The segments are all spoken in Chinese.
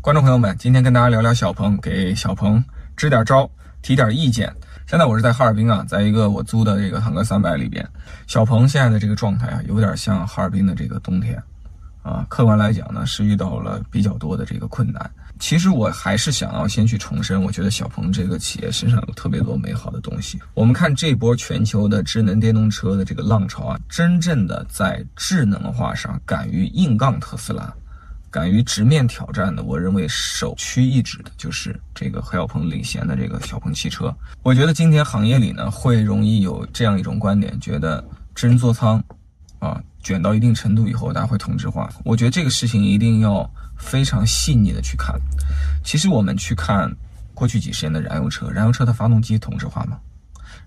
观众朋友们，今天跟大家聊聊小鹏，给小鹏支点招，提点意见。现在我是在哈尔滨啊，在一个我租的这个坦克三百里边。小鹏现在的这个状态啊，有点像哈尔滨的这个冬天啊。客观来讲呢，是遇到了比较多的这个困难。其实我还是想要先去重申，我觉得小鹏这个企业身上有特别多美好的东西。我们看这波全球的智能电动车的这个浪潮啊，真正的在智能化上敢于硬杠特斯拉。敢于直面挑战的，我认为首屈一指的就是这个何小鹏领衔的这个小鹏汽车。我觉得今天行业里呢，会容易有这样一种观点，觉得智能座舱啊卷到一定程度以后，大家会同质化。我觉得这个事情一定要非常细腻的去看。其实我们去看过去几十年的燃油车，燃油车的发动机同质化吗？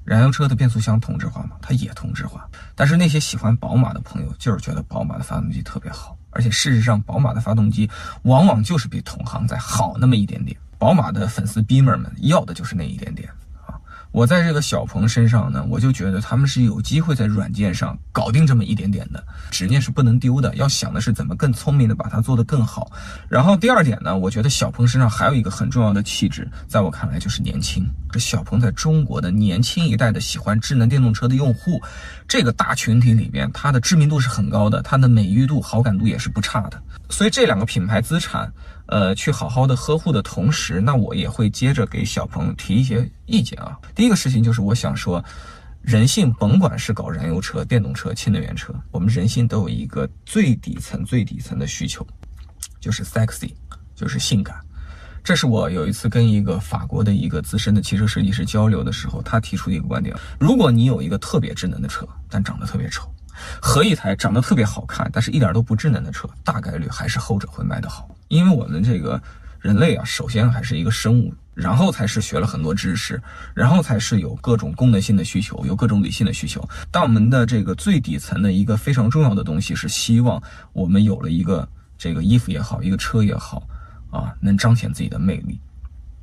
燃油车的变速箱同质化吗？它也同质化。但是那些喜欢宝马的朋友，就是觉得宝马的发动机特别好。而且事实上，宝马的发动机往往就是比同行再好那么一点点。宝马的粉丝逼们们要的就是那一点点。我在这个小鹏身上呢，我就觉得他们是有机会在软件上搞定这么一点点的，执念是不能丢的。要想的是怎么更聪明的把它做得更好。然后第二点呢，我觉得小鹏身上还有一个很重要的气质，在我看来就是年轻。这小鹏在中国的年轻一代的喜欢智能电动车的用户这个大群体里边，它的知名度是很高的，它的美誉度、好感度也是不差的。所以这两个品牌资产。呃，去好好的呵护的同时，那我也会接着给小鹏提一些意见啊。第一个事情就是，我想说，人性甭管是搞燃油车、电动车、氢能源车，我们人性都有一个最底层、最底层的需求，就是 sexy，就是性感。这是我有一次跟一个法国的一个资深的汽车设计师交流的时候，他提出的一个观点：如果你有一个特别智能的车，但长得特别丑。和一台长得特别好看，但是一点都不智能的车，大概率还是后者会卖得好。因为我们这个人类啊，首先还是一个生物，然后才是学了很多知识，然后才是有各种功能性的需求，有各种理性的需求。但我们的这个最底层的一个非常重要的东西，是希望我们有了一个这个衣服也好，一个车也好，啊，能彰显自己的魅力，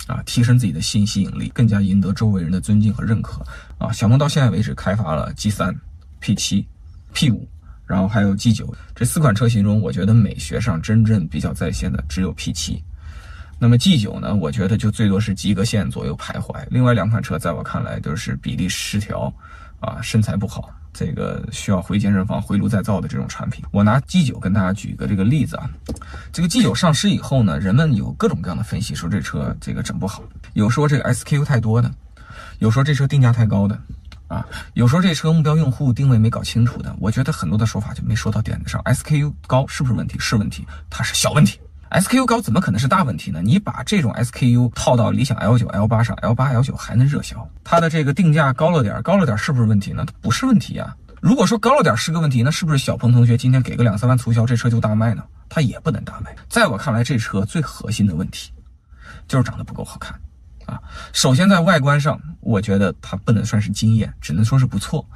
啊，提升自己的性吸引力，更加赢得周围人的尊敬和认可。啊，小鹏到现在为止开发了 G 三、P 七。P 五，然后还有 G 九，这四款车型中，我觉得美学上真正比较在线的只有 P 七。那么 G 九呢，我觉得就最多是及格线左右徘徊。另外两款车在我看来都是比例失调，啊，身材不好，这个需要回健身房回炉再造的这种产品。我拿 G 九跟大家举一个这个例子啊，这个 G 九上市以后呢，人们有各种各样的分析，说这车这个整不好，有说这个 SKU 太多的，有说这车定价太高的。啊，有时候这车目标用户定位没搞清楚的，我觉得很多的说法就没说到点子上。SKU 高是不是问题？是问题，它是小问题。SKU 高怎么可能是大问题呢？你把这种 SKU 套到理想 L 九、L 八上，L 八、L 九还能热销。它的这个定价高了点，高了点是不是问题呢？它不是问题呀。如果说高了点是个问题，那是不是小鹏同学今天给个两三万促销，这车就大卖呢？它也不能大卖。在我看来，这车最核心的问题就是长得不够好看。啊，首先在外观上，我觉得它不能算是惊艳，只能说是不错。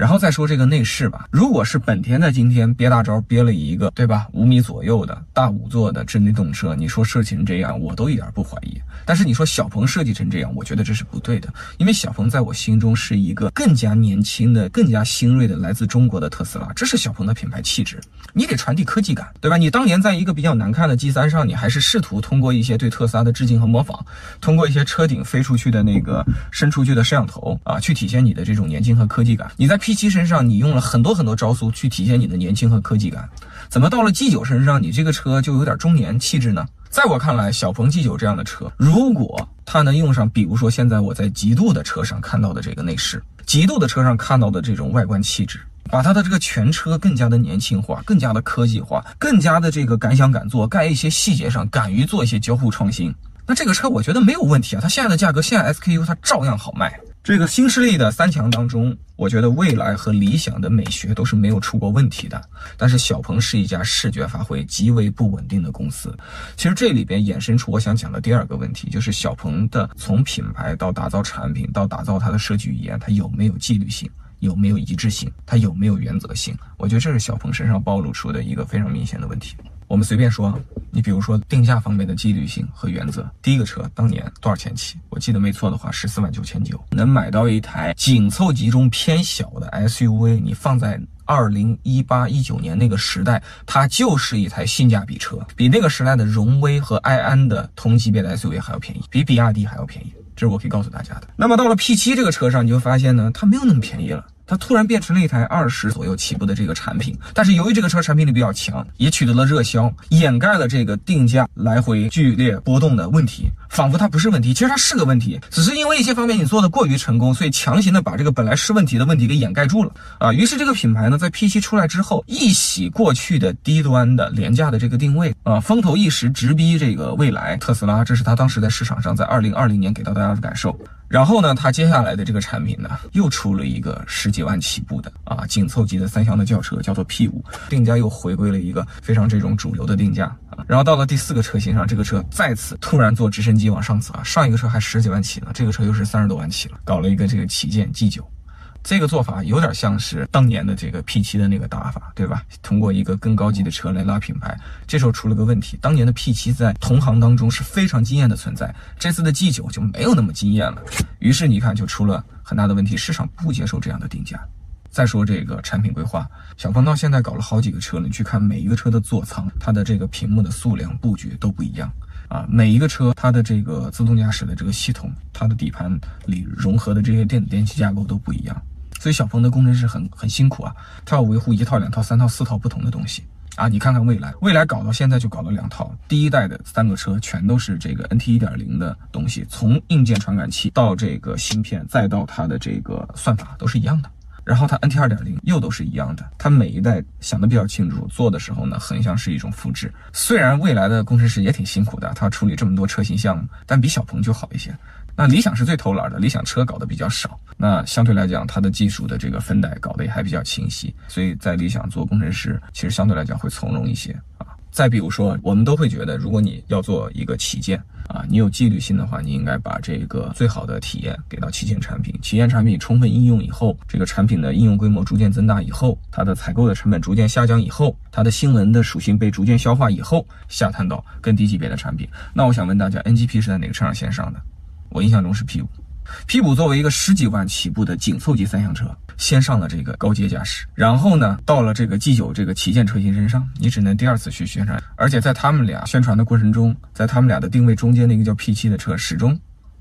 然后再说这个内饰吧，如果是本田在今天憋大招憋了一个，对吧？五米左右的大五座的智能动车，你说设计成这样，我都一点不怀疑。但是你说小鹏设计成这样，我觉得这是不对的，因为小鹏在我心中是一个更加年轻的、更加新锐的来自中国的特斯拉，这是小鹏的品牌气质。你得传递科技感，对吧？你当年在一个比较难看的 G 三上，你还是试图通过一些对特斯拉的致敬和模仿，通过一些车顶飞出去的那个伸出去的摄像头啊，去体现你的这种年轻和科技感。你在 P G 七身上，你用了很多很多招数去体现你的年轻和科技感，怎么到了 G 九身上，你这个车就有点中年气质呢？在我看来，小鹏 G 九这样的车，如果它能用上，比如说现在我在极度的车上看到的这个内饰，极度的车上看到的这种外观气质，把它的这个全车更加的年轻化，更加的科技化，更加的这个敢想敢做，在一些细节上敢于做一些交互创新，那这个车我觉得没有问题啊，它现在的价格，现在 SKU 它照样好卖。这个新势力的三强当中，我觉得蔚来和理想的美学都是没有出过问题的。但是小鹏是一家视觉发挥极为不稳定的公司。其实这里边衍生出我想讲的第二个问题，就是小鹏的从品牌到打造产品到打造它的设计语言，它有没有纪律性，有没有一致性，它有没有原则性？我觉得这是小鹏身上暴露出的一个非常明显的问题。我们随便说，你比如说定价方面的纪律性和原则。第一个车当年多少钱起？我记得没错的话，十四万九千九，能买到一台紧凑级中偏小的 SUV，你放在。二零一八一九年那个时代，它就是一台性价比车，比那个时代的荣威和埃安的同级别的 SUV 还要便宜，比比亚迪还要便宜，这是我可以告诉大家的。那么到了 P7 这个车上，你就发现呢，它没有那么便宜了。它突然变成了一台二十左右起步的这个产品，但是由于这个车产品力比较强，也取得了热销，掩盖了这个定价来回剧烈波动的问题，仿佛它不是问题，其实它是个问题，只是因为一些方面你做的过于成功，所以强行的把这个本来是问题的问题给掩盖住了啊。于是这个品牌呢，在 P7 出来之后，一洗过去的低端的廉价的这个定位啊，风头一时直逼这个未来特斯拉，这是它当时在市场上在二零二零年给到大家的感受。然后呢，它接下来的这个产品呢，又出了一个十几万起步的啊紧凑级的三厢的轿车，叫做 P5，定价又回归了一个非常这种主流的定价啊。然后到了第四个车型上，这个车再次突然坐直升机往上走啊，上一个车还十几万起呢，这个车又是三十多万起了，搞了一个这个旗舰 G9。这个做法有点像是当年的这个 P7 的那个打法，对吧？通过一个更高级的车来拉品牌。这时候出了个问题，当年的 P7 在同行当中是非常惊艳的存在，这次的 G9 就没有那么惊艳了。于是你看，就出了很大的问题，市场不接受这样的定价。再说这个产品规划，小鹏到现在搞了好几个车了，你去看每一个车的座舱，它的这个屏幕的数量布局都不一样啊。每一个车它的这个自动驾驶的这个系统，它的底盘里融合的这些电子电器架构都不一样。所以小鹏的工程师很很辛苦啊，他要维护一套、两套、三套、四套不同的东西啊。你看看蔚来，蔚来搞到现在就搞了两套，第一代的三个车全都是这个 NT 一点零的东西，从硬件传感器到这个芯片，再到它的这个算法都是一样的。然后它 NT 二点零又都是一样的，它每一代想的比较清楚，做的时候呢，很像是一种复制。虽然未来的工程师也挺辛苦的，他处理这么多车型项目，但比小鹏就好一些。那理想是最偷懒的，理想车搞得比较少，那相对来讲，它的技术的这个分代搞得也还比较清晰，所以在理想做工程师，其实相对来讲会从容一些啊。再比如说，我们都会觉得，如果你要做一个旗舰啊，你有纪律性的话，你应该把这个最好的体验给到旗舰产品。旗舰产品充分应用以后，这个产品的应用规模逐渐增大以后，它的采购的成本逐渐下降以后，它的性能的属性被逐渐消化以后，下探到更低级别的产品。那我想问大家，NGP 是在哪个车上先上的？我印象中是 P5，P5 作为一个十几万起步的紧凑级三厢车，先上了这个高阶驾驶，然后呢，到了这个 G9 这个旗舰车型身上，你只能第二次去宣传，而且在他们俩宣传的过程中，在他们俩的定位中间那个叫 P7 的车，始终，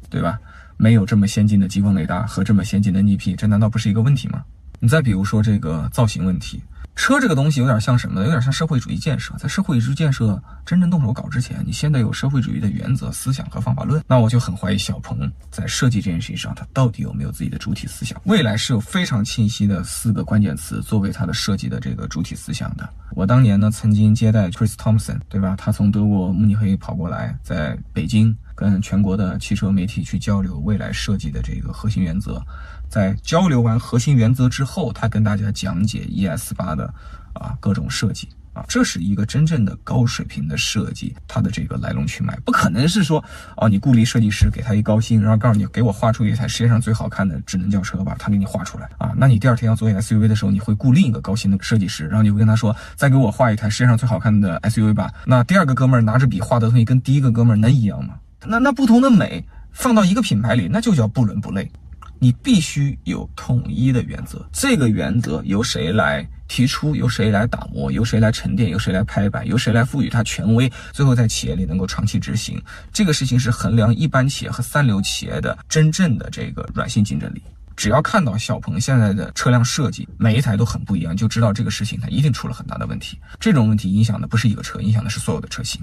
对吧？没有这么先进的激光雷达和这么先进的 NP，这难道不是一个问题吗？你再比如说这个造型问题。车这个东西有点像什么呢？有点像社会主义建设。在社会主义建设真正动手搞之前，你先得有社会主义的原则、思想和方法论。那我就很怀疑小鹏在设计这件事情上，他到底有没有自己的主体思想？未来是有非常清晰的四个关键词作为它的设计的这个主体思想的。我当年呢，曾经接待 Chris Thompson，对吧？他从德国慕尼黑跑过来，在北京跟全国的汽车媒体去交流未来设计的这个核心原则。在交流完核心原则之后，他跟大家讲解 ES 八的啊各种设计啊，这是一个真正的高水平的设计，它的这个来龙去脉，不可能是说哦，你雇了一设计师给他一高薪，然后告诉你给我画出一台世界上最好看的智能轿车吧，他给你画出来啊，那你第二天要做 SUV 的时候，你会雇另一个高薪的设计师，然后你会跟他说再给我画一台世界上最好看的 SUV 吧，那第二个哥们儿拿着笔画的东西跟第一个哥们儿能一样吗？那那不同的美放到一个品牌里，那就叫不伦不类。你必须有统一的原则，这个原则由谁来提出，由谁来打磨，由谁来沉淀，由谁来拍板，由谁来赋予它权威，最后在企业里能够长期执行，这个事情是衡量一般企业和三流企业的真正的这个软性竞争力。只要看到小鹏现在的车辆设计，每一台都很不一样，就知道这个事情它一定出了很大的问题。这种问题影响的不是一个车，影响的是所有的车型。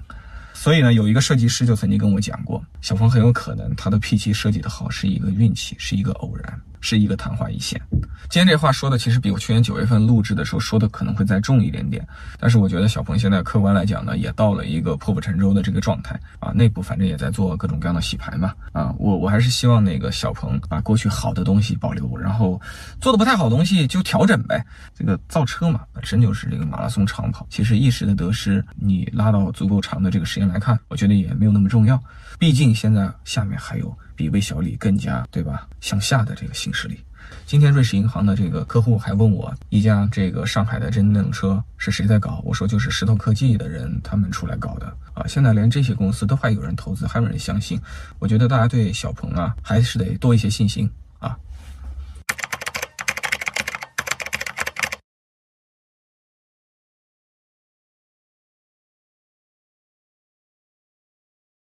所以呢，有一个设计师就曾经跟我讲过，小峰很有可能他的 P7 设计的好是一个运气，是一个偶然。是一个昙花一现。今天这话说的其实比我去年九月份录制的时候说的可能会再重一点点，但是我觉得小鹏现在客观来讲呢，也到了一个破釜沉舟的这个状态啊，内部反正也在做各种各样的洗牌嘛啊，我我还是希望那个小鹏把过去好的东西保留，然后做的不太好的东西就调整呗。这个造车嘛，本身就是这个马拉松长跑，其实一时的得失，你拉到足够长的这个时间来看，我觉得也没有那么重要。毕竟现在下面还有。比魏小李更加对吧？向下的这个新势力。今天瑞士银行的这个客户还问我，一家这个上海的真电动车是谁在搞？我说就是石头科技的人他们出来搞的啊。现在连这些公司都还有人投资，还有人相信。我觉得大家对小鹏啊还是得多一些信心。